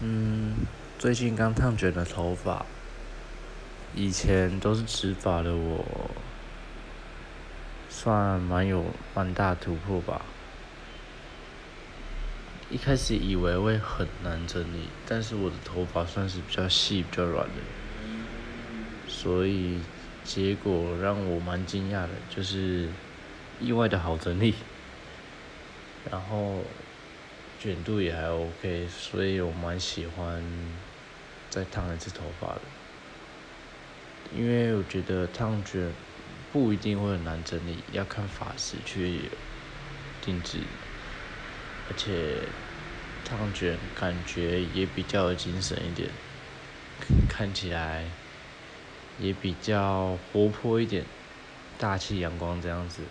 嗯，最近刚烫卷的头发，以前都是直发的我，算蛮有蛮大突破吧。一开始以为会很难整理，但是我的头发算是比较细、比较软的，所以结果让我蛮惊讶的，就是意外的好整理，然后。卷度也还 OK，所以我蛮喜欢再烫一次头发的，因为我觉得烫卷不一定会很难整理，要看发质去定制，而且烫卷感觉也比较精神一点，看起来也比较活泼一点，大气阳光这样子。